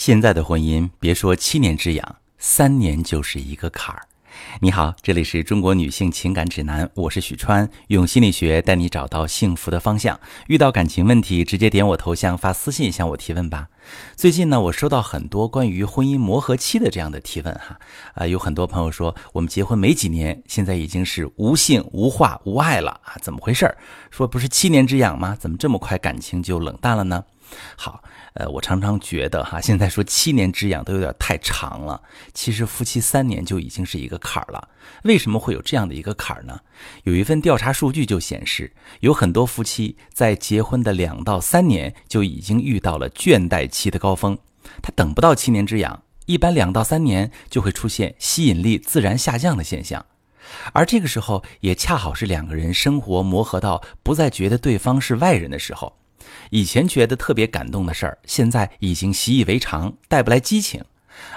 现在的婚姻，别说七年之痒，三年就是一个坎儿。你好，这里是中国女性情感指南，我是许川，用心理学带你找到幸福的方向。遇到感情问题，直接点我头像发私信向我提问吧。最近呢，我收到很多关于婚姻磨合期的这样的提问哈，啊，有很多朋友说我们结婚没几年，现在已经是无性无话无爱了啊，怎么回事？说不是七年之痒吗？怎么这么快感情就冷淡了呢？好。呃，我常常觉得哈，现在说七年之痒都有点太长了。其实夫妻三年就已经是一个坎儿了。为什么会有这样的一个坎儿呢？有一份调查数据就显示，有很多夫妻在结婚的两到三年就已经遇到了倦怠期的高峰。他等不到七年之痒，一般两到三年就会出现吸引力自然下降的现象。而这个时候也恰好是两个人生活磨合到不再觉得对方是外人的时候。以前觉得特别感动的事儿，现在已经习以为常，带不来激情；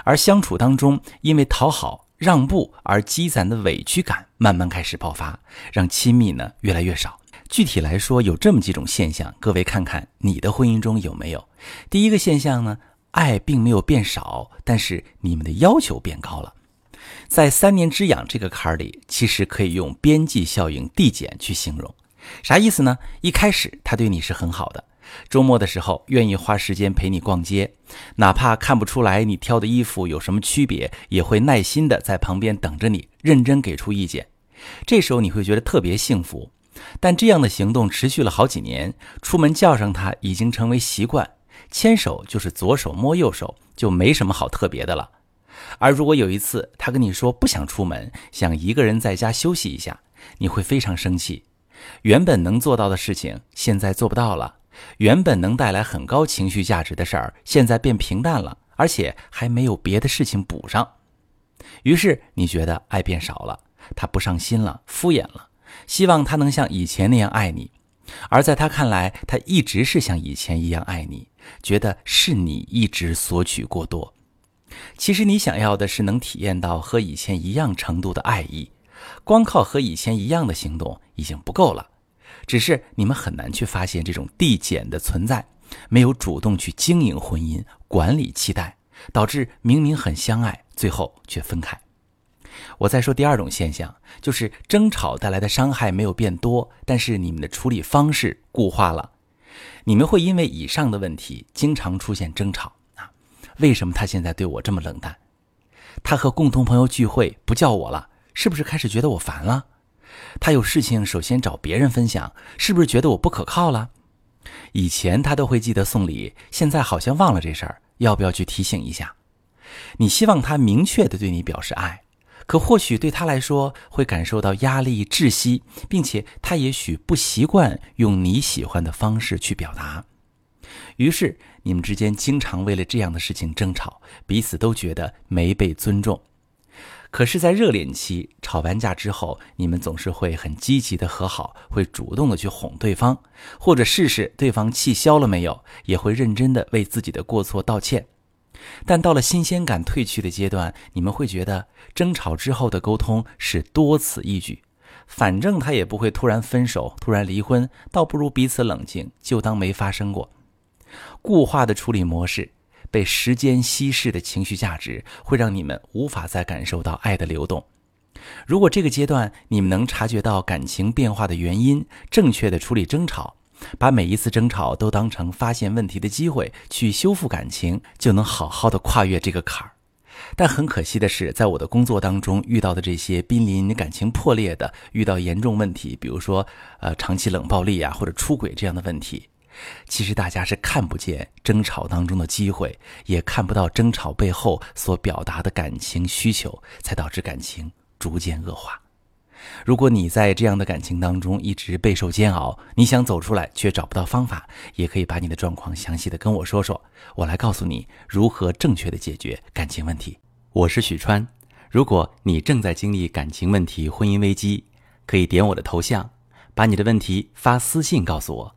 而相处当中，因为讨好、让步而积攒的委屈感，慢慢开始爆发，让亲密呢越来越少。具体来说，有这么几种现象，各位看看你的婚姻中有没有？第一个现象呢，爱并没有变少，但是你们的要求变高了。在三年之痒这个坎儿里，其实可以用边际效应递减去形容。啥意思呢？一开始他对你是很好的，周末的时候愿意花时间陪你逛街，哪怕看不出来你挑的衣服有什么区别，也会耐心的在旁边等着你，认真给出意见。这时候你会觉得特别幸福。但这样的行动持续了好几年，出门叫上他已经成为习惯，牵手就是左手摸右手，就没什么好特别的了。而如果有一次他跟你说不想出门，想一个人在家休息一下，你会非常生气。原本能做到的事情，现在做不到了；原本能带来很高情绪价值的事儿，现在变平淡了，而且还没有别的事情补上。于是你觉得爱变少了，他不上心了，敷衍了，希望他能像以前那样爱你。而在他看来，他一直是像以前一样爱你，觉得是你一直索取过多。其实你想要的是能体验到和以前一样程度的爱意。光靠和以前一样的行动已经不够了，只是你们很难去发现这种递减的存在，没有主动去经营婚姻、管理期待，导致明明很相爱，最后却分开。我再说第二种现象，就是争吵带来的伤害没有变多，但是你们的处理方式固化了。你们会因为以上的问题经常出现争吵啊？为什么他现在对我这么冷淡？他和共同朋友聚会不叫我了？是不是开始觉得我烦了？他有事情首先找别人分享，是不是觉得我不可靠了？以前他都会记得送礼，现在好像忘了这事儿，要不要去提醒一下？你希望他明确的对你表示爱，可或许对他来说会感受到压力、窒息，并且他也许不习惯用你喜欢的方式去表达。于是你们之间经常为了这样的事情争吵，彼此都觉得没被尊重。可是，在热恋期吵完架之后，你们总是会很积极的和好，会主动的去哄对方，或者试试对方气消了没有，也会认真的为自己的过错道歉。但到了新鲜感褪去的阶段，你们会觉得争吵之后的沟通是多此一举，反正他也不会突然分手、突然离婚，倒不如彼此冷静，就当没发生过。固化的处理模式。被时间稀释的情绪价值，会让你们无法再感受到爱的流动。如果这个阶段你们能察觉到感情变化的原因，正确的处理争吵，把每一次争吵都当成发现问题的机会，去修复感情，就能好好的跨越这个坎儿。但很可惜的是，在我的工作当中遇到的这些濒临感情破裂的、遇到严重问题，比如说呃长期冷暴力啊或者出轨这样的问题。其实大家是看不见争吵当中的机会，也看不到争吵背后所表达的感情需求，才导致感情逐渐恶化。如果你在这样的感情当中一直备受煎熬，你想走出来却找不到方法，也可以把你的状况详细的跟我说说，我来告诉你如何正确的解决感情问题。我是许川，如果你正在经历感情问题、婚姻危机，可以点我的头像，把你的问题发私信告诉我。